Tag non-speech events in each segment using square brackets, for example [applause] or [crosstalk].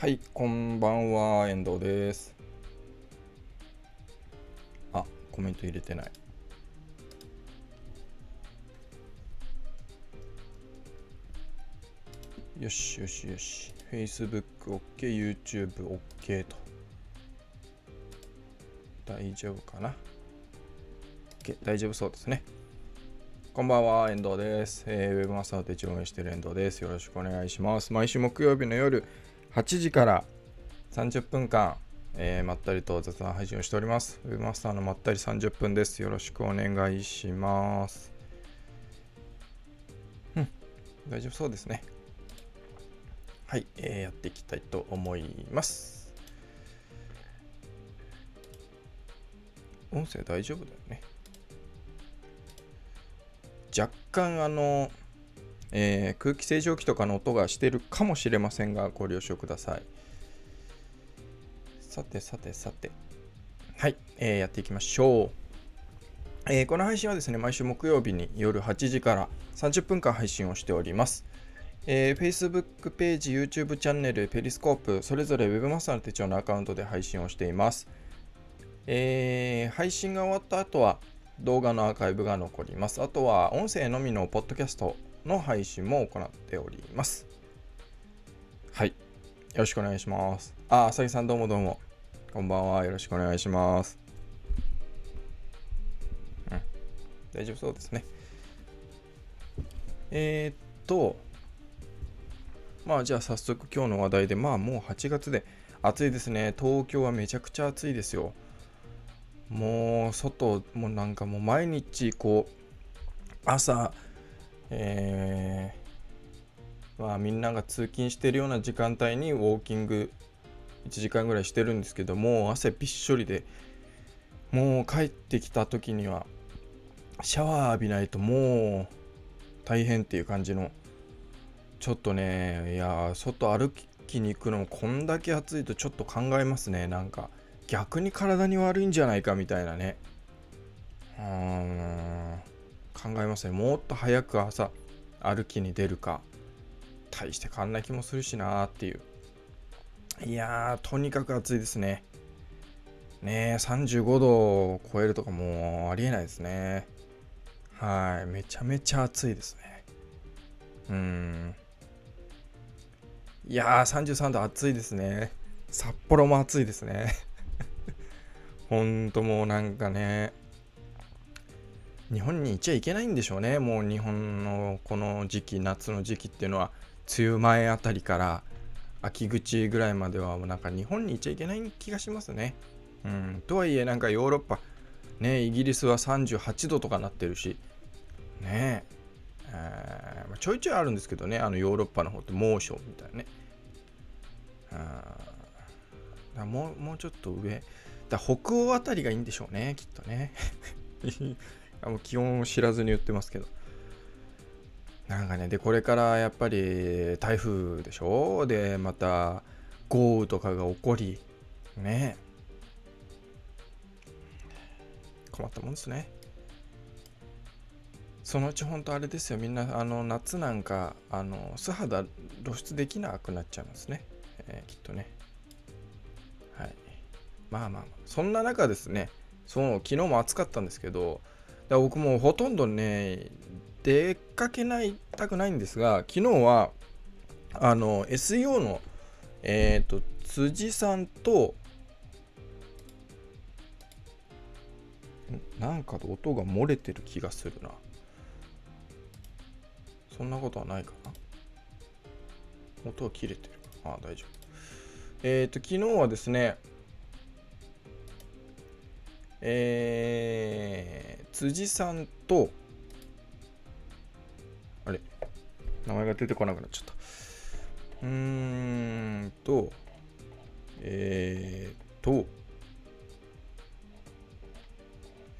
はい、こんばんは、遠藤です。あ、コメント入れてない。よしよしよし。Facebook OK、YouTube OK と。大丈夫かな ?OK、大丈夫そうですね。こんばんは、遠藤です。えー、ウェブマスターの手帳を運営している遠藤です。よろしくお願いします。毎週木曜日の夜8時から30分間、えーまったりと雑談配信をしております。ウェブマスターのまったり30分です。よろしくお願いします。うん、大丈夫そうですね。はい、えーやっていきたいと思います。音声大丈夫だよね。若干あの、えー空気清浄機とかの音がしてるかもしれませんがご了承ください。さてさてさて。はい、えーやっていきましょう、えーこの配信はですね毎週木曜日に夜8時から30分間配信をしております。えー Facebook ページ、YouTube チャンネル、ペリスコープ、それぞれ Webmaster の手帳のアカウントで配信をしています。えー配信が終わった後は動画のアーカイブが残ります。あとは音声のみのポッドキャストの配信も行っております。はい。よろしくお願いします。あ、あさぎさんどうもどうも。こんばんは。よろしくお願いします。うん。大丈夫そうですね。えー、っと、まあじゃあ早速今日の話題で、まあもう8月で暑いですね。東京はめちゃくちゃ暑いですよ。もう外もうなんかもう毎日こう朝えーまあみんなが通勤してるような時間帯にウォーキング1時間ぐらいしてるんですけども汗びっしょりでもう帰ってきた時にはシャワー浴びないともう大変っていう感じのちょっとねいや外歩きに行くのもこんだけ暑いとちょっと考えますね。なんか逆に体に悪いんじゃないかみたいなね。うん考えますねもっと早く朝歩きに出るか。大して変わんない気もするしなーっていう。いやーとにかく暑いですね。ねえ35度を超えるとかもうありえないですね。はいめちゃめちゃ暑いですね。うん。いやー33度暑いですね。札幌も暑いですね。[laughs] ほんともうなんかね日本にいちゃいけないんでしょうね。もう日本のこの時期夏の時期っていうのは梅雨前あたりから秋口ぐらいまではもうなんか日本にいちゃいけない気がしますね。うん。とはいえなんかヨーロッパねイギリスは38度とかなってるしねえーちょいちょいあるんですけどねあのヨーロッパの方って猛暑みたいなね。あだもうもうちょっと上。だ北欧あたりがいいんでしょうねきっとね。もう気温を知らずに言ってますけど。なんかねでこれからやっぱり台風でしょ？でまた豪雨とかが起こりね。困ったもんですね。そのうち本当あれですよ。みんなあの夏なんかあの素肌露出できなくなっちゃいますね、えーきっとね。はい。まあまあ。そんな中ですね。そう昨日も暑かったんですけどら僕もほとんどね出かけないたくないんですが昨日はあの SEO のえっ、と辻さんとなんか音が漏れてる気がするな。そんなことはないかな。音は切れてる。ああ大丈夫。えっ、と昨日はですねえー、辻さんとあれ名前が出てこなくなっちゃった。うーんとえー、と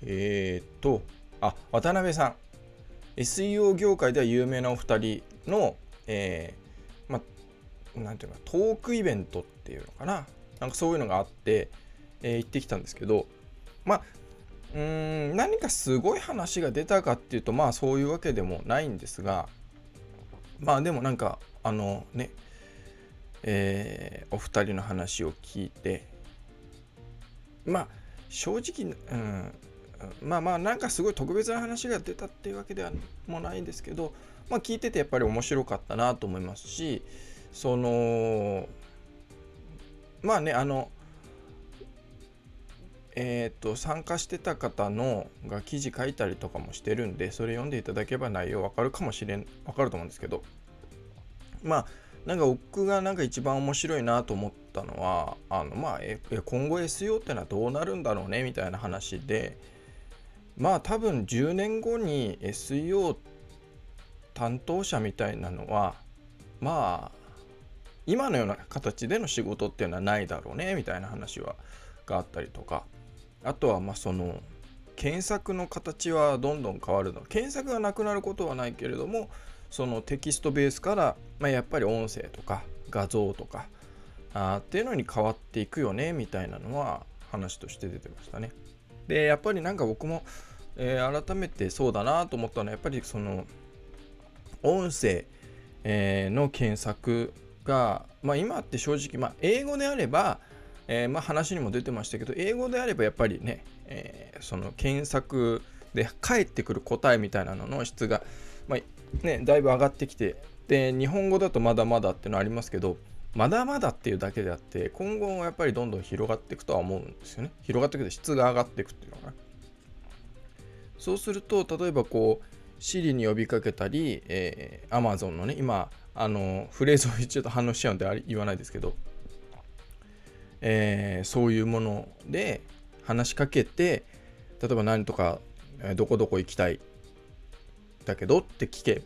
えー、とあ渡辺さん。SEO 業界では有名なお二人の、えー、まなんていうのトークイベントっていうのかな。なんかそういうのがあって、えー行ってきたんですけどまあうーん何かすごい話が出たかっていうとまあそういうわけでもないんですがまあでもなんかあのねえー、お二人の話を聞いてまあ正直、うん、まあまあなんかすごい特別な話が出たっていうわけではもないんですけど、まあ、聞いててやっぱり面白かったなと思いますしそのまあねあのえーと、参加してた方のが記事書いたりとかもしてるんでそれ読んでいただければ内容わかるかもしれんわかると思うんですけどまあなんか僕がなんか一番面白いなと思ったのはあのまあえ今後 SEO ってのはどうなるんだろうねみたいな話でまあ多分10年後に SEO 担当者みたいなのはまあ今のような形での仕事っていうのはないだろうねみたいな話はがあったりとか。あとはまあその検索の形はどんどん変わるの検索がなくなることはないけれどもそのテキストベースから、まあ、やっぱり音声とか画像とかあっていうのに変わっていくよねみたいなのは話として出てましたね。でやっぱりなんか僕も、えー、改めてそうだなと思ったのはやっぱりその音声、えー、の検索が、まあ、今って正直、まあ、英語であれば、えー、まあ、話にも出てましたけど英語であればやっぱりね、えその検索で返ってくる答えみたいなのの質が、まあ、ね、だいぶ上がってきてで日本語だとまだまだっていうのありますけどまだまだっていうだけであって今後もやっぱりどんどん広がっていくとは思うんですよね。広がっていくで質が上がっていくっていうのがそうすると例えばこう Siri に呼びかけたり、えー、Amazon のね今あのフレーズを一応反応しちゃうんで言わないですけど、えー、そういうもので話しかけて例えば何とかどこどこ行きたいだけどって聞け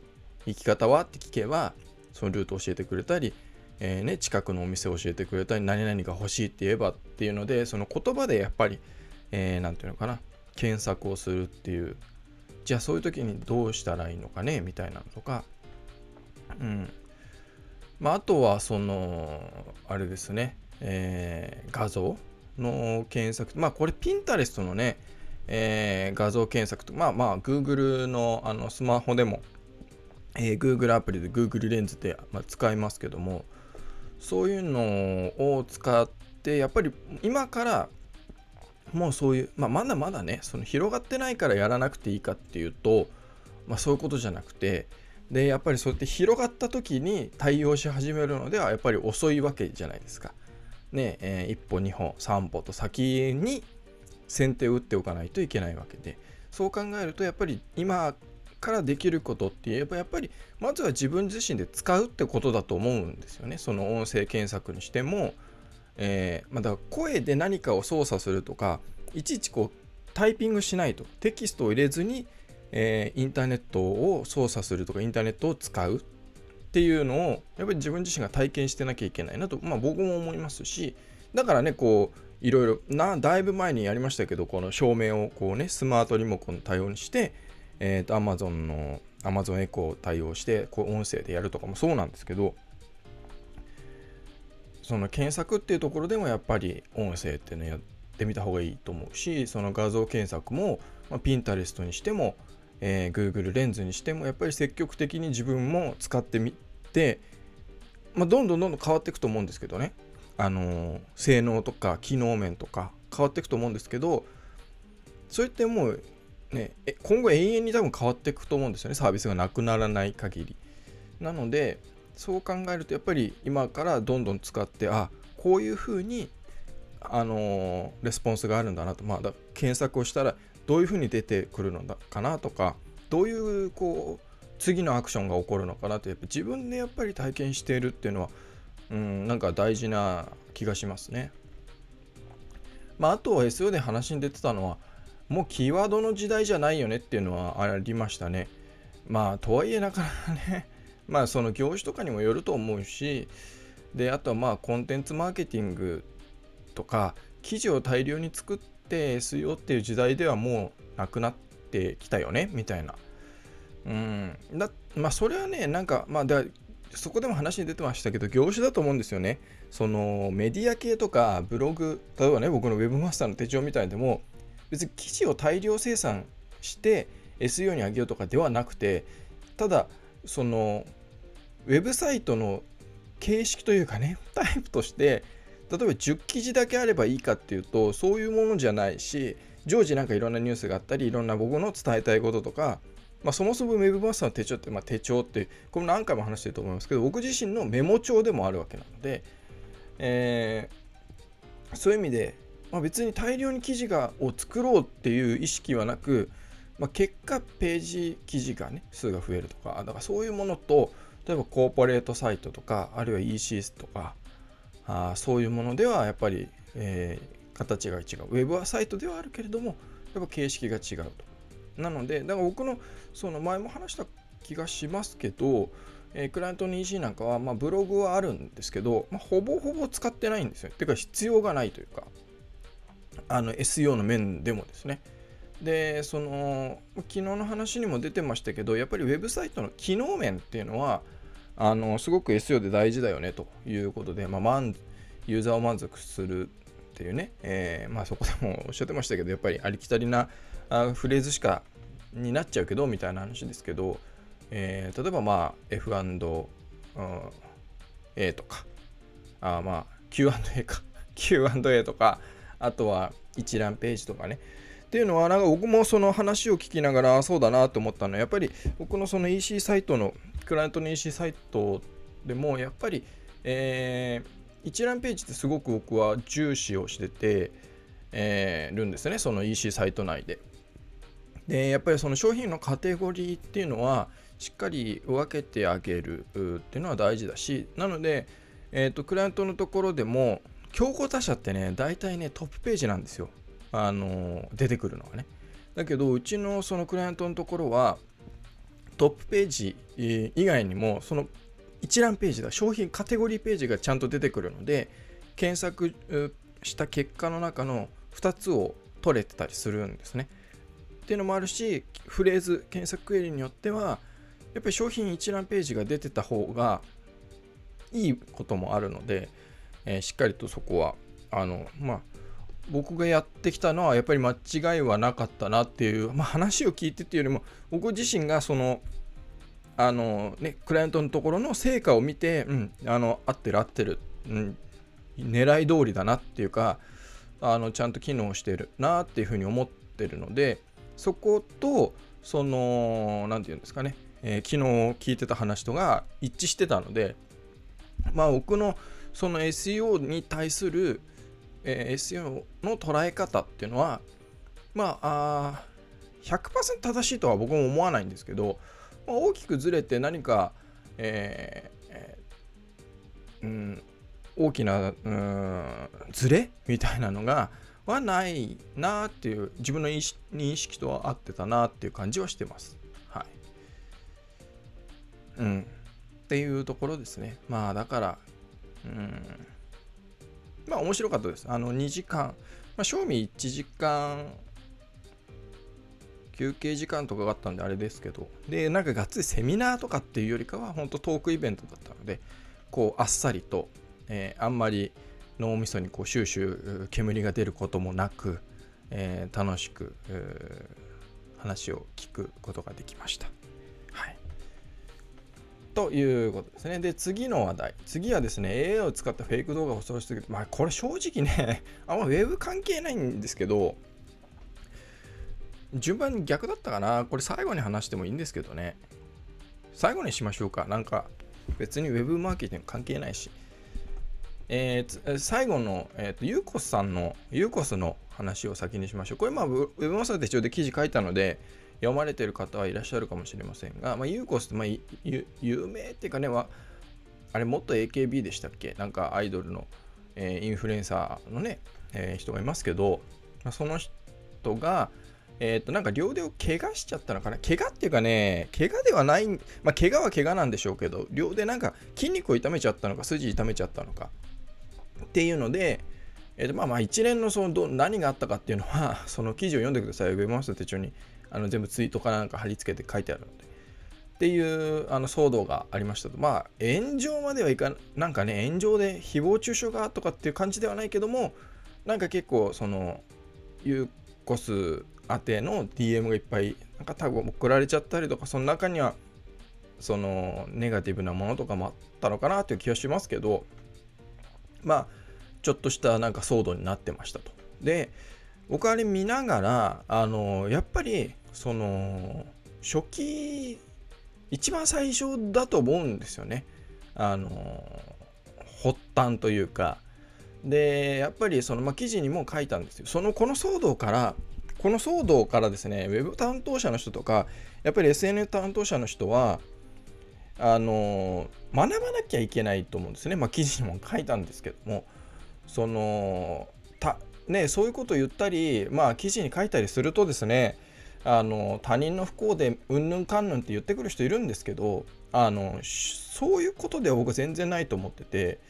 行き方はって聞けばそのルート教えてくれたり、えー、ね、近くのお店教えてくれたり何々が欲しいって言えばっていうのでその言葉でやっぱり何、えー、て言うのかな検索をするっていうじゃあそういう時にどうしたらいいのかねみたいなのとかうん。まああとはそのあれですね、えー、画像の検索まあこれピンタレストのねえー、画像検索とまあまあ Google のあのスマホでも、えー、Google アプリで Google レンズで、まあ、使いますけどもそういうのを使ってやっぱり今からもうそういう、まあ、まだまだねその広がってないからやらなくていいかっていうと、まあ、そういうことじゃなくてでやっぱりそうやって広がった時に対応し始めるのではやっぱり遅いわけじゃないですか。ねえー、1歩2歩3歩と先に先手を打っておかないといけないわけでそう考えるとやっぱり今からできることって言えばやっぱりまずは自分自身で使うってことだと思うんですよね。その音声検索にしても、えー、まだ声で何かを操作するとかいちいちこうタイピングしないとテキストを入れずに、えー、インターネットを操作するとかインターネットを使う。っていうのをやっぱり自分自身が体験してなきゃいけないなと、まあ、僕も思いますしだからねこういろいろなだいぶ前にやりましたけどこの照明をこうねスマートリモコン対応にして、えーと、Amazon の Amazon エコー対応してこう音声でやるとかもそうなんですけどその検索っていうところでもやっぱり音声っていうのやってみた方がいいと思うしその画像検索も、まあ、Pinterest にしても、えー、Google レンズにしてもやっぱり積極的に自分も使ってみて、まあ、どんどんどんどん変わっていくと思うんですけどね。あの性能とか機能面とか変わっていくと思うんですけどそれってもうね今後永遠に多分変わっていくと思うんですよね。サービスがなくならない限り。なのでそう考えるとやっぱり今からどんどん使ってあこういうふうにあのレスポンスがあるんだなと。まあ検索をしたらどういうふうに出てくるのかなとかどういうこう次のアクションが起こるのかなってやっぱ自分でやっぱり体験しているっていうのはうん、なんか大事な気がしますね。まあ、あと SEO で話に出てたのは、もうキーワードの時代じゃないよねっていうのはありましたね。まあ、とはいえなかなかね、[laughs] まあ、その業種とかにもよると思うし、で、あとはまあ、コンテンツマーケティングとか、記事を大量に作って SEO っていう時代ではもうなくなってきたよね、みたいな。うん。だまあ、それはね、なんか、まあ、そこでも話に出てましたけど、業種だと思うんですよね。そのメディア系とかブログ、例えばね、僕の Web マスターの手帳みたいでも、別に記事を大量生産して SEO に上げようとかではなくて、ただ、そのウェブサイトの形式というかね [laughs] タイプとして例えば10記事だけあればいいかっていうとそういうものじゃないし常時なんかいろんなニュースがあったりいろんな僕の伝えたいこととか、まあ、そもそも Web マスターの手帳って、まあ、手帳ってこれ何回も話してると思いますけど僕自身のメモ帳でもあるわけなので、えー、そういう意味で、まあ、別に大量に記事がを作ろうっていう意識はなく、まあ、結果ページ記事がね数が増えるとかだからそういうものと例えばコーポレートサイトとかあるいは ECS とかあそういうものではやっぱり、えー、形が違う。ウェブはサイトではあるけれどもやっぱ形式が違うと。なのでだから僕のその前も話した気がしますけど、えー、クライアントの EC なんかは、まあ、ブログはあるんですけど、まあ、ほぼほぼ使ってないんですよ。てか必要がないというかあの SEO の面でもですね。でその昨日の話にも出てましたけどやっぱりウェブサイトの機能面っていうのはあのすごく SEO で大事だよねということで、まあ、満ユーザーを満足するっていうね、えー、まあ、そこでもおっしゃってましたけどやっぱりありきたりなあフレーズしかになっちゃうけどみたいな話ですけど、えー、例えばまあ F&A とかあまあ Q&A か [laughs] Q&A とかあとは一覧ページとかねっていうのはなんか僕もその話を聞きながらそうだなと思ったのはやっぱり僕のその EC サイトのクライアントの EC サイトでもやっぱり、えー、一覧ページってすごく僕は重視をしてて、えー、るんですねその EC サイト内で。でやっぱりその商品のカテゴリーっていうのはしっかり分けてあげるっていうのは大事だしなので、えーと、クライアントのところでも競合他社ってね大体ねトップページなんですよあの出てくるのはね。だけど、うちのそのクライアントのところは、トップページ以外にも、その一覧ページだ、商品カテゴリーページがちゃんと出てくるので、検索した結果の中の2つを取れてたりするんですね。っていうのもあるし、フレーズ、検索クエリによっては、やっぱり商品一覧ページが出てた方がいいこともあるので、えー、しっかりとそこは、あの、まあ、僕がやってきたのはやっぱり間違いはなかったなっていう、まあ、話を聞いてっていうよりも僕自身がそのあのねクライアントのところの成果を見て、うん、あの合ってる合ってる、うん、狙い通りだなっていうかあのちゃんと機能してるなっていうふうに思ってるのでそことその何て言うんですかね、えー、昨日聞いてた話とが一致してたのでまあ僕のその SEO に対するえー、SEO の捉え方っていうのは、まあ、あ100%正しいとは僕も思わないんですけど、まあ、大きくずれて何か、えー、うん、大きなうんずれみたいなのがはないなっていう自分の認識とは合ってたなっていう感じはしてます。はい。うん。っていうところですね。まあだから、うん。まあ面白かったです。あの2時間、まあ、賞味1時間、休憩時間とかがあったんであれですけど、で、なんかがっつりセミナーとかっていうよりかは、本当トークイベントだったので、こう、あっさりと、えー、あんまり脳みそにこうシューシュー煙が出ることもなく、えー、楽しく、話を聞くことができました。はいということですね。で、次の話題。次はですね、AI を使ったフェイク動画を恐ろしすぎる。まあ、これ正直ね、[laughs] あんまウェブ関係ないんですけど、順番逆だったかな。これ最後に話してもいいんですけどね。最後にしましょうか。なんか、別にウェブマーケティング関係ないし。えー、最後の、えーと、ユーコスさんの、ユーコスの話を先にしましょう。これ、まあ、ウェブマスター手帳で記事書いたので、読まれてる方はいらっしゃるかもしれませんが、まあ、ユーコスって、まあ、有名っていうかね、はあれ、もっと AKB でしたっけ？なんかアイドルの、えー、インフルエンサーのね、えー、人がいますけど、まあ、その人が、えっ、ー、と、なんか両腕を怪我しちゃったのかな？怪我っていうかね、怪我ではない、まあ、怪我は怪我なんでしょうけど、両腕なんか筋肉を痛めちゃったのか、筋痛めちゃったのか。っていうので、えーとまあ、まあ一連のそのど何があったかっていうのは、[laughs] その記事を読んでください。ウェブマスター手帳にあの全部ツイートかなんか貼り付けて書いてあるので。っていうあの騒動がありましたと。まあ、炎上まではいかなんかね、炎上で誹謗中傷がとかっていう感じではないけども、なんか結構、その、ユーコス宛ての DM がいっぱい、なんか多分送られちゃったりとか、その中には、そのネガティブなものとかもあったのかなという気がしますけどまあちょっとしたなんか騒動になってましたと。で僕あれ見ながらあのやっぱりその初期一番最初だと思うんですよね。あの発端というかでやっぱりその、ま、記事にも書いたんですよそのこの騒動からこの騒動からですねウェブ担当者の人とかやっぱり SNS 担当者の人はあの学ばなきゃいけないと思うんですね、ま、記事にも書いたんですけどもそのたねそういうことを言ったりまあ記事に書いたりするとですねあの他人の不幸でうんぬんかんぬんって言ってくる人いるんですけどあのそういうことでは僕は全然ないと思ってて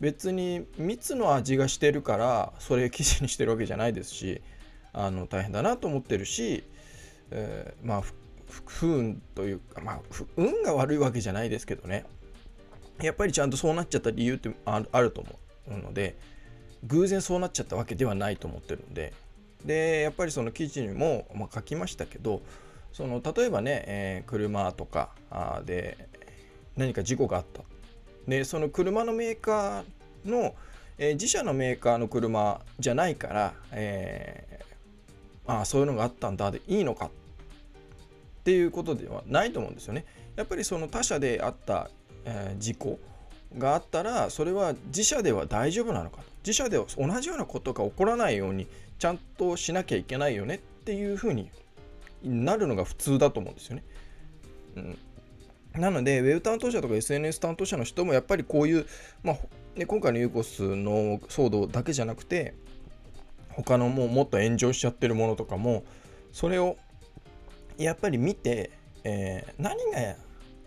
別に蜜の味がしてるからそれ記事にしてるわけじゃないですしあの大変だなと思ってるし、えー、まあ不運というかまあ運が悪いわけじゃないですけどね。やっぱりちゃんとそうなっちゃった理由ってあると思うので偶然そうなっちゃったわけではないと思ってるんで。でやっぱりその記事にも、まあ、書きましたけどその例えばね、えー、車とかで何か事故があった。でその車のメーカーの、えー、自社のメーカーの車じゃないから、えー、ああそういうのがあったんだでいいのか。っていうことではないと思うんですよね。やっぱりその他社であった、え、事故があったらそれは自社では大丈夫なのかと。自社では同じようなことが起こらないようにちゃんとしなきゃいけないよねっていうふうになるのが普通だと思うんですよね。うんなので、ウェブ担当者とか SNS 担当者の人もやっぱりこういう、まあね、今回のユーコスの騒動だけじゃなくて、他のもうもっと炎上しちゃってるものとかも、それをやっぱり見て、えー、何が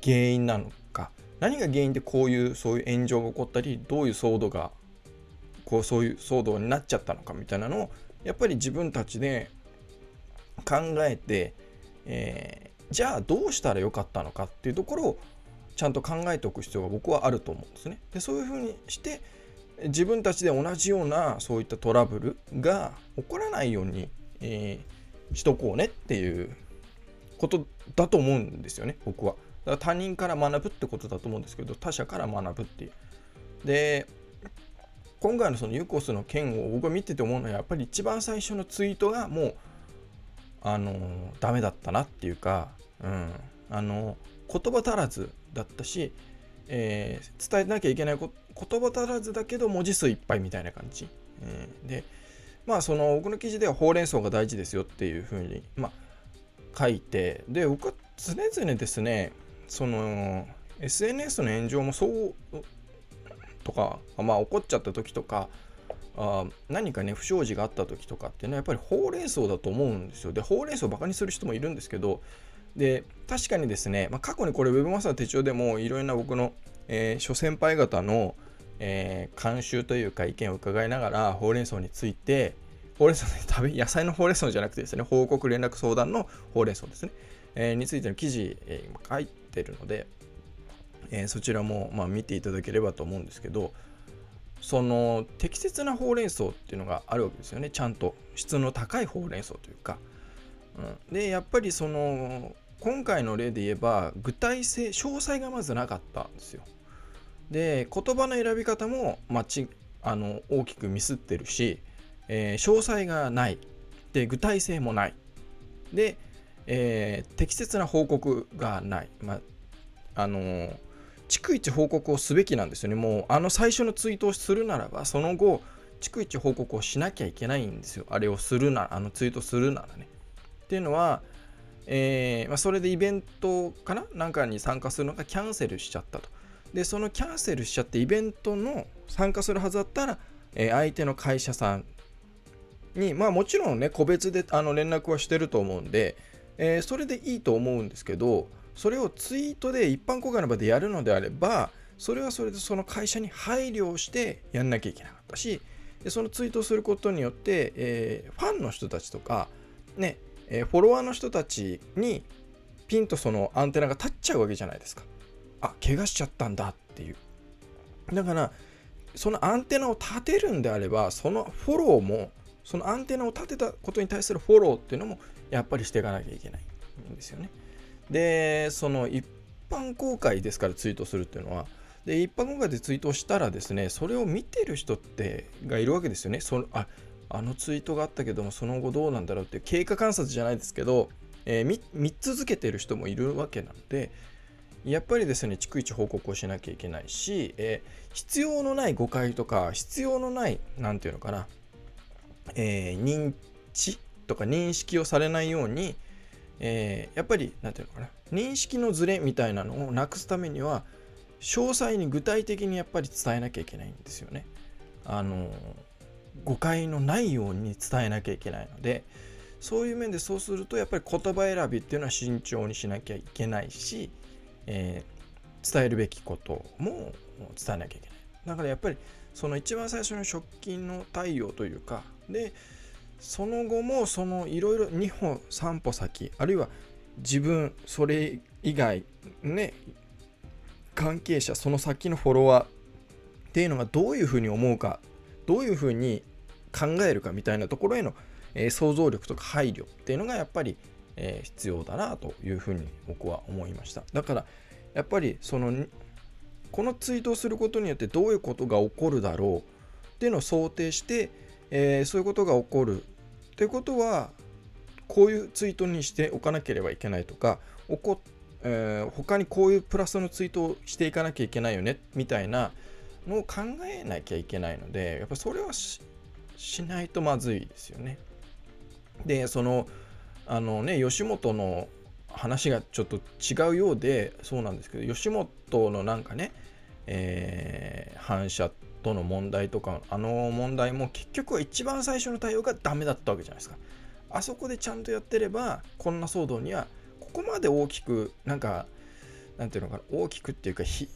原因なのか、何が原因でこういうそういう炎上が起こったり、どういう騒動が、こうそういう騒動になっちゃったのかみたいなのを、やっぱり自分たちで考えて、えーじゃあどうしたらよかったのかっていうところをちゃんと考えておく必要が僕はあると思うんですね。でそういうふうにして自分たちで同じようなそういったトラブルが起こらないように、えー、しとこうねっていうことだと思うんですよね僕は。他人から学ぶってことだと思うんですけど他者から学ぶっていう。で今回のそのユコスの件を僕が見てて思うのはやっぱり一番最初のツイートがもうあのダメだったなっていうかうん、あの言葉足らずだったし、えー、伝えなきゃいけない言葉足らずだけど文字数いっぱいみたいな感じ、えー、でまあその僕の記事ではほうれん草が大事ですよっていうふうに、まあ、書いてで僕は常々ですねその SNS の炎上もそうとか、まあ、起こっちゃった時とかあ何かね不祥事があった時とかっていうのはやっぱりほうれん草だと思うんですよ。でほうれん草をバカにする人もいるんですけどで確かにですね、まあ、過去にこれ Webmaster 手帳でもいろいろな僕の、えー、諸先輩方の、えー、監修というか意見を伺いながらほうれん草についてほうれん草で食べ野菜のほうれん草じゃなくてですね報告連絡相談のほうれん草ですね、えー、についての記事、えー、書いてるので、えー、そちらも、まあ、見ていただければと思うんですけどその適切なほうれん草っていうのがあるわけですよね。ちゃんと。質の高いほうれん草というか。うん、でやっぱりその今回の例で言えば具体性詳細がまずなかったんですよ。で言葉の選び方も、まちあの大きくミスってるし、えー、詳細がない。で具体性もない。で、えー、適切な報告がない、まあのー、逐一報告をすべきなんですよね。もうあの最初のツイートをするならばその後逐一報告をしなきゃいけないんですよ。あれをするならあのツイートするならね。っていうのは、えー、まあ、それでイベントかな？なんかに参加するのがキャンセルしちゃったと。で、そのキャンセルしちゃってイベントの参加するはずだったら、えー、相手の会社さんに、まあもちろんね、個別であの連絡はしてると思うんで、えー、それでいいと思うんですけど、それをツイートで一般公開の場でやるのであれば、それはそれでその会社に配慮をしてやんなきゃいけなかったし、でそのツイートをすることによって、えー、ファンの人たちとか、ね、えー、フォロワーの人たちにピンとそのアンテナが立っちゃうわけじゃないですか。あ、怪我しちゃったんだっていう。だから、そのアンテナを立てるんであれば、そのフォローも、そのアンテナを立てたことに対するフォローっていうのも、やっぱりしていかなきゃいけないんですよね。で、その一般公開ですからツイートするっていうのは。で一般公開でツイートしたらですねそれを見てる人ってがいるわけですよね。そのああのツイートがあったけどもその後どうなんだろうっていう経過観察じゃないですけど、えー、見見続けてる人もいるわけなのでやっぱりですね逐一報告をしなきゃいけないし、えー、必要のない誤解とか必要のない何て言うのかな、えー、認知とか認識をされないように、えー、やっぱり何て言うのかな認識のズレみたいなのをなくすためには詳細に具体的にやっぱり伝えなきゃいけないんですよね。あの誤解のないように伝えなきゃいけないのでそういう面でそうするとやっぱり言葉選びっていうのは慎重にしなきゃいけないし、えー、伝えるべきことも伝えなきゃいけないだからやっぱりその一番最初の食金の対応というかでその後もそのいろいろ2歩3歩先あるいは自分それ以外ね関係者その先のフォロワーっていうのがどういうふうに思うかどういうふうに考えるかみたいなところへの、えー、想像力とか配慮っていうのがやっぱり、えー、必要だなというふうに僕は思いました。だからやっぱりそのこのツイートをすることによってどういうことが起こるだろうっていうのを想定して、えー、そういうことが起こるっていうことはこういうツイートにしておかなければいけないとか起こえー、他にこういうプラスのツイートをしていかなきゃいけないよねみたいなのを考えなきゃいけないのでやっぱそれはしないとまずいですよね。でそのあのね吉本の話がちょっと違うようでそうなんですけど吉本のなんかね、えー、反射との問題とかあの問題も結局は一番最初の対応がダメだったわけじゃないですか。あそこでちゃんとやってればこんな騒動にはここまで大きくなんかなんていうのかな大きくっていうか飛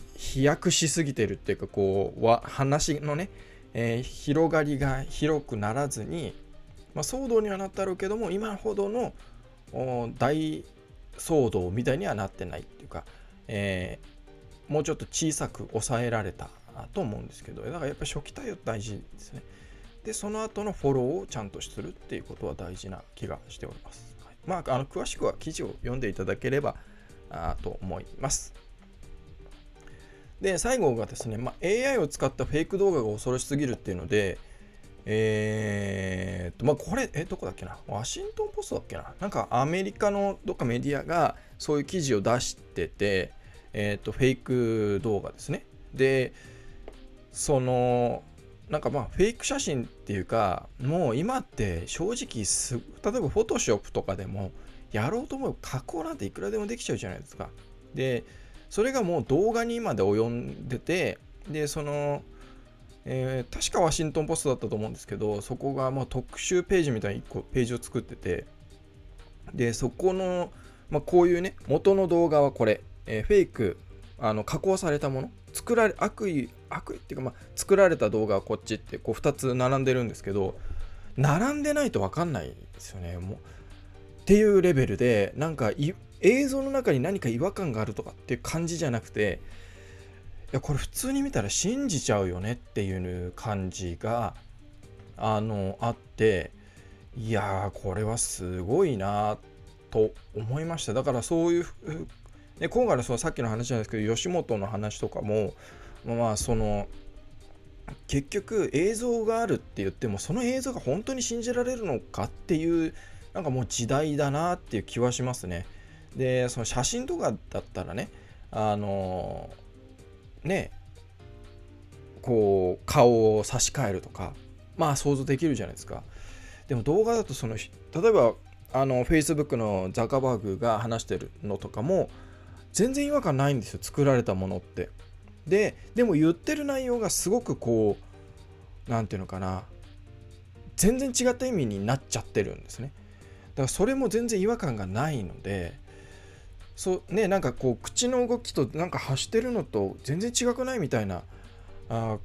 躍しすぎてるっていうかこう話のね、えー、広がりが広くならずに、まあ、騒動にはなったろうけども今ほどの大騒動みたいにはなってないっていうか、えー、もうちょっと小さく抑えられたと思うんですけどだからやっぱり初期対応大事ですね。でその後のフォローをちゃんとするっていうことは大事な気がしております。はい。まあ、あの詳しくは記事を読んでいただければあと思います。で、最後がですね、まあ、AI を使ったフェイク動画が恐ろしすぎるっていうので、えー、と、まあ、これ、え、どこだっけな？ワシントンポストだっけな？なんかアメリカのどっかメディアがそういう記事を出してて、えー、と、フェイク動画ですね。で、その、なんかまあフェイク写真っていうかもう今って正直す例えばフォトショップとかでもやろうと思えば加工なんていくらでもできちゃうじゃないですか。でそれがもう動画にまで及んでてでその、えー、確かワシントンポストだったと思うんですけどそこがまあ特集ページみたいな1個ページを作っててでそこの、まあ、こういうね元の動画はこれ、えー、フェイクあの加工されたもの作られ悪意悪意っていうか、まあ、作られた動画はこっちってこう2つ並んでるんですけど並んでないと分かんないですよねもう。っていうレベルでなんか映像の中に何か違和感があるとかっていう感じじゃなくていやこれ普通に見たら信じちゃうよねっていう感じがあのあっていやーこれはすごいなと思いました。だからそういうで今回のそのさっきの話なんですけど吉本の話とかもまあその結局映像があるって言ってもその映像が本当に信じられるのかっていうなんかもう時代だなっていう気はしますね。でその写真とかだったらねあのねこう顔を差し替えるとかまあ想像できるじゃないですか。でも動画だとその例えばあの Facebook のザカバーグが話してるのとかも全然違和感ないんですよ作られたものって。ででも言ってる内容がすごくこう何て言うのかな全然違った意味になっちゃってるんですね。だからそれも全然違和感がないのでそうねなんかこう口の動きとなんか発してるのと全然違くないみたいなあ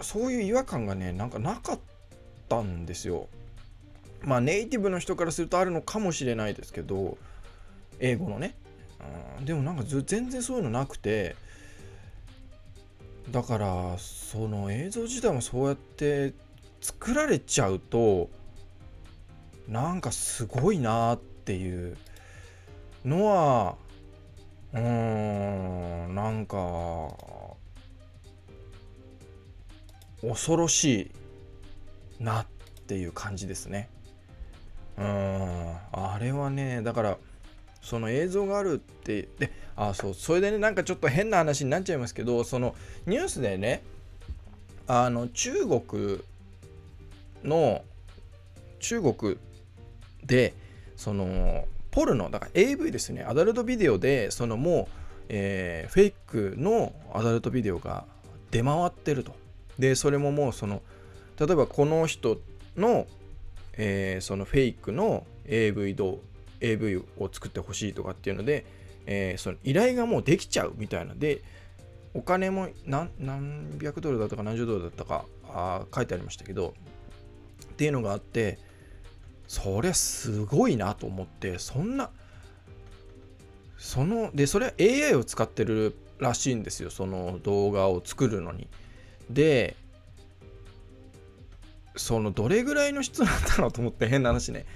そういう違和感がねなんかなかったんですよ。まあネイティブの人からするとあるのかもしれないですけど英語のね、うん、でもなんか全然そういうのなくてだからその映像自体もそうやって作られちゃうとなんかすごいなっていう。のはうーんなんか恐ろしいなっていう感じですね。うん。あれはねだからその映像があるってであそうそれでねなんかちょっと変な話になっちゃいますけどそのニュースでねあの中国の中国でそのポルノだから AV ですね。アダルトビデオでそのもう、えー、フェイクのアダルトビデオが出回ってると。でそれももうその例えばこの人の、えー、そのフェイクの AV ど AV を作ってほしいとかっていうので、えー、その依頼がもうできちゃうみたいな。でお金も何何百ドルだったか何十ドルだったかあ書いてありましたけどっていうのがあってそりゃすごいなと思ってそんなそのでそれは AI を使ってるらしいんですよ。その動画を作るのに。でそのどれぐらいの質なんだろうと思って変な話ね。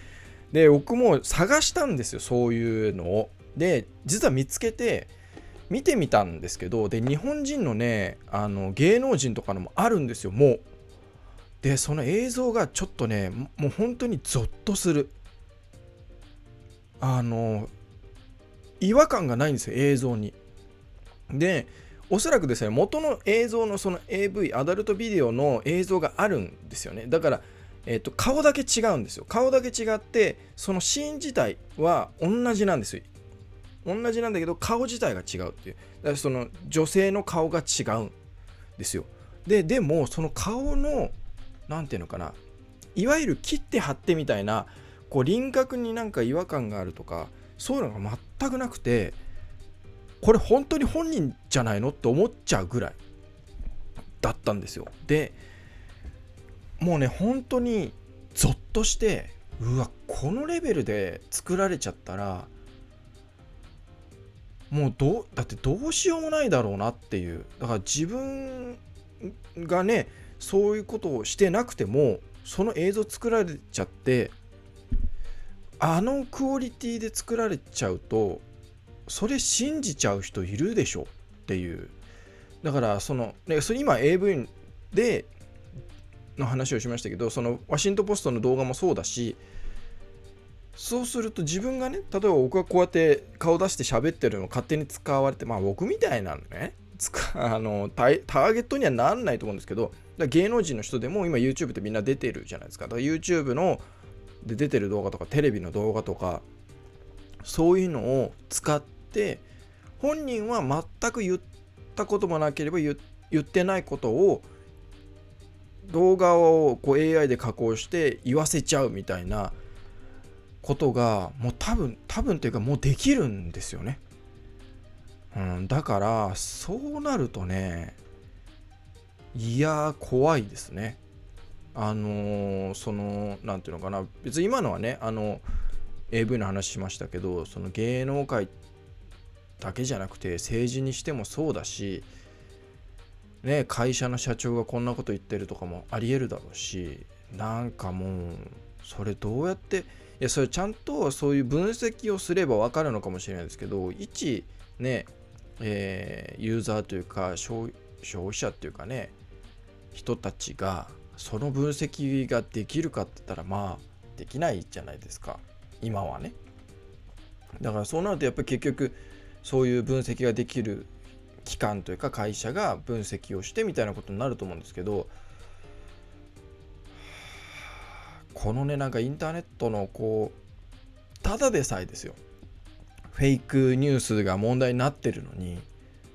で僕も探したんですよそういうのを。で実は見つけて見てみたんですけどで日本人のねあの芸能人とかのもあるんですよもう。でその映像がちょっとねもう本当にゾッとする。あの違和感がないんですよ映像に。でおそらくですね元の映像のその AV アダルトビデオの映像があるんですよね。だからえーと、顔だけ違うんですよ。顔だけ違ってそのシーン自体は同じなんですよ。同じなんだけど顔自体が違うっていう。だからその女性の顔が違うんですよ。ででもその顔の何ていうのかな。いわゆる切って貼ってみたいなこう輪郭になんか違和感があるとかそういうのが全くなくてこれ本当に本人じゃないのって思っちゃうぐらいだったんですよ。でもうね本当にゾッとしてうわこのレベルで作られちゃったらもうどうだってどうしようもないだろうなっていう。だから自分がねそういうことをしてなくてもその映像作られちゃってあのクオリティで作られちゃうとそれ信じちゃう人いるでしょっていう。だからその、ね、それ今 AV での話をしましたけどそのワシントン・ポストの動画もそうだしそうすると自分がね例えば僕がこうやって顔出して喋ってるのを勝手に使われてまあ僕みたいなのねあのターゲットにはなんないと思うんですけど芸能人の人でも今 YouTube ってみんな出てるじゃないですか。だから YouTube ので出てる動画とかテレビの動画とかそういうのを使って本人は全く言ったこともなければ言ってないことを動画をこう AI で加工して言わせちゃうみたいなことがもう多分多分っていうかもうできるんですよね。うん、だからそうなるとねいや怖いですね。あのー、その何て言うのかな別に今のはねあの AV の話しましたけどその芸能界だけじゃなくて政治にしてもそうだしね、会社の社長がこんなこと言ってるとかもありえるだろうしなんかもうそれどうやっていやそれちゃんとそういう分析をすれば分かるのかもしれないですけど一ねえー、ユーザーというか消費者っていうかね人たちがその分析ができるかって言ったらまあできないじゃないですか。今はね。だからそうなるとやっぱり結局そういう分析ができる機関というか会社が分析をしてみたいなことになると思うんですけどこのねなんかインターネットのこうただでさえですよ。フェイクニュースが問題になってるのに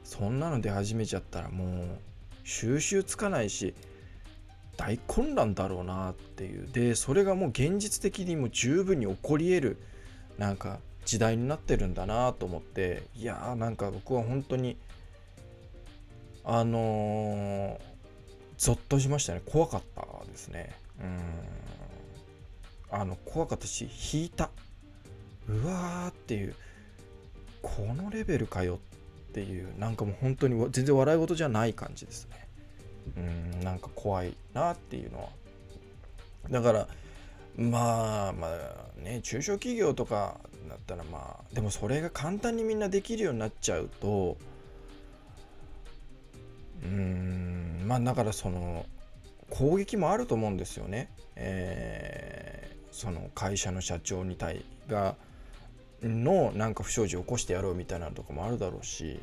そんなの出始めちゃったらもう収集つかないし大混乱だろうなっていう。でそれがもう現実的にも十分に起こり得るなんか時代になってるんだなと思っていやーなんか僕は本当にあのー、ゾッとしましたね。怖かったですね。うん。あの怖かったし引いた。うわーっていう。このレベルかよっていう。なんかもう本当に全然笑い事じゃない感じですね。うん。なんか怖いなっていうのは。だからまあまあね中小企業とかだったらまあでもそれが簡単にみんなできるようになっちゃうとうんまあだからその攻撃もあると思うんですよね。えー、その会社の社長に対がのなんか不祥事を起こしてやろうみたいなとかもあるだろうし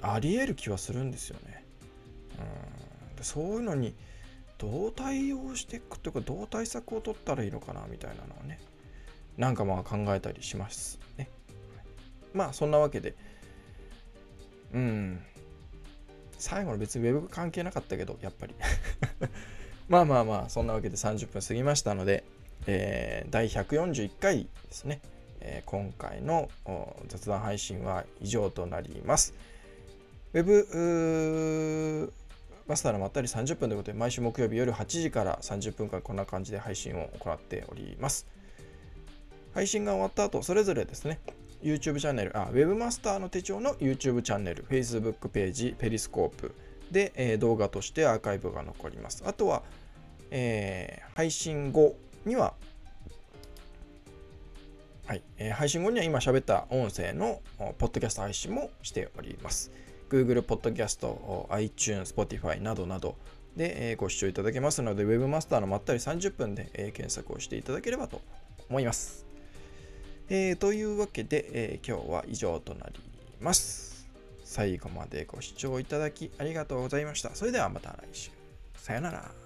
ありえる気はするんですよね。うんそういうのにどう対応していくというかどう対策を取ったらいいのかなみたいなのはねなんかまあ考えたりしますね。まあそんなわけでうん最後の別にウェブ関係なかったけどやっぱり [laughs] まあまあまあそんなわけで30分過ぎましたので、えー、第141回ですね、えー、今回の雑談配信は以上となります。ウェブマスターのまったり30分ということで、毎週木曜日夜8時から30分間こんな感じで配信を行っております。配信が終わった後、それぞれですね、YouTube チャンネル、あ、Webmaster の手帳の YouTube チャンネル、Facebook ページ、ペリスコープで、えー、動画としてアーカイブが残ります。あとは、えー、配信後には、はいえー、配信後には今喋った音声のポッドキャスト配信もしております。Google Podcast、iTunes、Spotify などなどで、えご視聴いただけますので、Webmaster のまったり30分で、え検索をしていただければと思います。えー、というわけで、えー、今日は以上となります。最後までご視聴いただきありがとうございました。それではまた来週。さよなら。